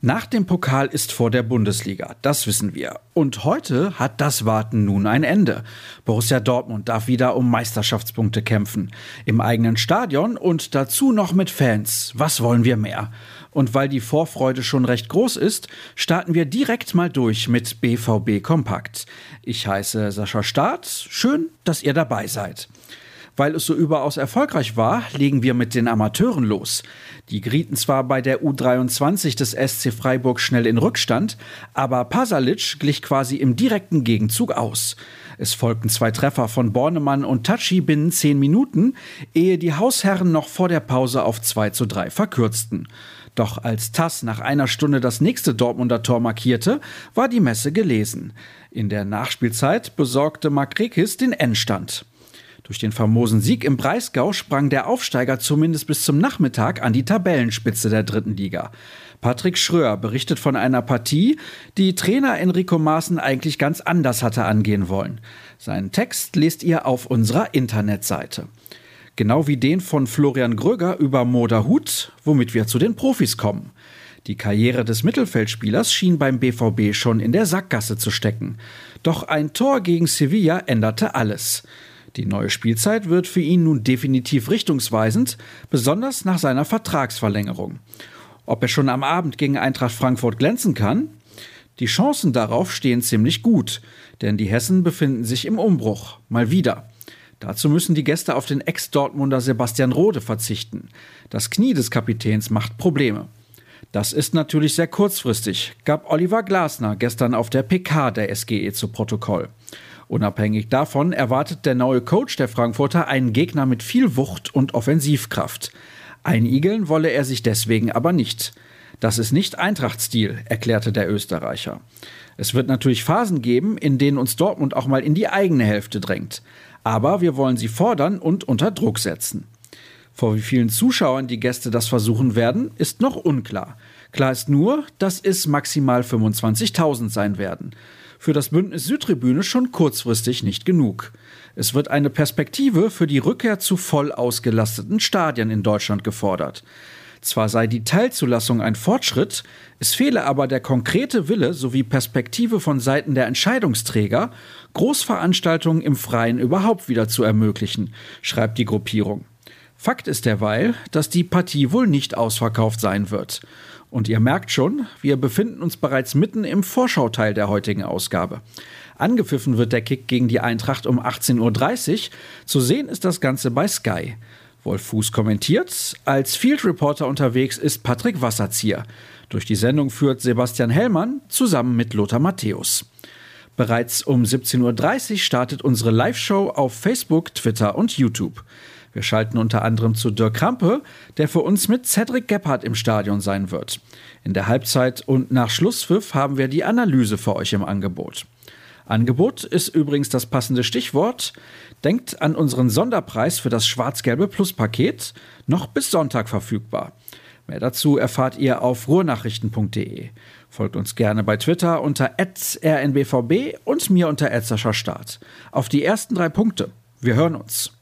Nach dem Pokal ist vor der Bundesliga, das wissen wir. Und heute hat das Warten nun ein Ende. Borussia Dortmund darf wieder um Meisterschaftspunkte kämpfen. Im eigenen Stadion und dazu noch mit Fans. Was wollen wir mehr? Und weil die Vorfreude schon recht groß ist, starten wir direkt mal durch mit BVB Kompakt. Ich heiße Sascha Staat. Schön, dass ihr dabei seid. Weil es so überaus erfolgreich war, legen wir mit den Amateuren los. Die gerieten zwar bei der U23 des SC Freiburg schnell in Rückstand, aber Pasalic glich quasi im direkten Gegenzug aus. Es folgten zwei Treffer von Bornemann und Tachi binnen zehn Minuten, ehe die Hausherren noch vor der Pause auf 2 zu 3 verkürzten. Doch als Tass nach einer Stunde das nächste Dortmunder Tor markierte, war die Messe gelesen. In der Nachspielzeit besorgte Makrekis den Endstand. Durch den famosen Sieg im Breisgau sprang der Aufsteiger zumindest bis zum Nachmittag an die Tabellenspitze der dritten Liga. Patrick Schröer berichtet von einer Partie, die Trainer Enrico Maaßen eigentlich ganz anders hatte angehen wollen. Seinen Text lest ihr auf unserer Internetseite. Genau wie den von Florian Gröger über Moderhut, womit wir zu den Profis kommen. Die Karriere des Mittelfeldspielers schien beim BVB schon in der Sackgasse zu stecken. Doch ein Tor gegen Sevilla änderte alles. Die neue Spielzeit wird für ihn nun definitiv richtungsweisend, besonders nach seiner Vertragsverlängerung. Ob er schon am Abend gegen Eintracht Frankfurt glänzen kann? Die Chancen darauf stehen ziemlich gut, denn die Hessen befinden sich im Umbruch, mal wieder. Dazu müssen die Gäste auf den Ex-Dortmunder Sebastian Rode verzichten. Das Knie des Kapitäns macht Probleme. Das ist natürlich sehr kurzfristig, gab Oliver Glasner gestern auf der PK der SGE zu Protokoll. Unabhängig davon erwartet der neue Coach der Frankfurter einen Gegner mit viel Wucht und Offensivkraft. Einigeln wolle er sich deswegen aber nicht. Das ist nicht Eintrachtstil, erklärte der Österreicher. Es wird natürlich Phasen geben, in denen uns Dortmund auch mal in die eigene Hälfte drängt. Aber wir wollen sie fordern und unter Druck setzen. Vor wie vielen Zuschauern die Gäste das versuchen werden, ist noch unklar. Klar ist nur, dass es maximal 25.000 sein werden für das Bündnis Südtribüne schon kurzfristig nicht genug. Es wird eine Perspektive für die Rückkehr zu voll ausgelasteten Stadien in Deutschland gefordert. Zwar sei die Teilzulassung ein Fortschritt, es fehle aber der konkrete Wille sowie Perspektive von Seiten der Entscheidungsträger, Großveranstaltungen im Freien überhaupt wieder zu ermöglichen, schreibt die Gruppierung. Fakt ist derweil, dass die Partie wohl nicht ausverkauft sein wird. Und ihr merkt schon, wir befinden uns bereits mitten im Vorschauteil der heutigen Ausgabe. Angepfiffen wird der Kick gegen die Eintracht um 18.30 Uhr. Zu sehen ist das Ganze bei Sky. Wolf Fuß kommentiert. Als Field Reporter unterwegs ist Patrick Wasserzieher. Durch die Sendung führt Sebastian Hellmann zusammen mit Lothar Matthäus. Bereits um 17.30 Uhr startet unsere Live-Show auf Facebook, Twitter und YouTube. Wir schalten unter anderem zu Dirk Krampe, der für uns mit Cedric Gebhardt im Stadion sein wird. In der Halbzeit und nach Schlusspfiff haben wir die Analyse für euch im Angebot. Angebot ist übrigens das passende Stichwort. Denkt an unseren Sonderpreis für das schwarz-gelbe Plus-Paket, noch bis Sonntag verfügbar. Mehr dazu erfahrt ihr auf ruhrnachrichten.de. Folgt uns gerne bei Twitter unter rnbvb und mir unter Start. Auf die ersten drei Punkte. Wir hören uns.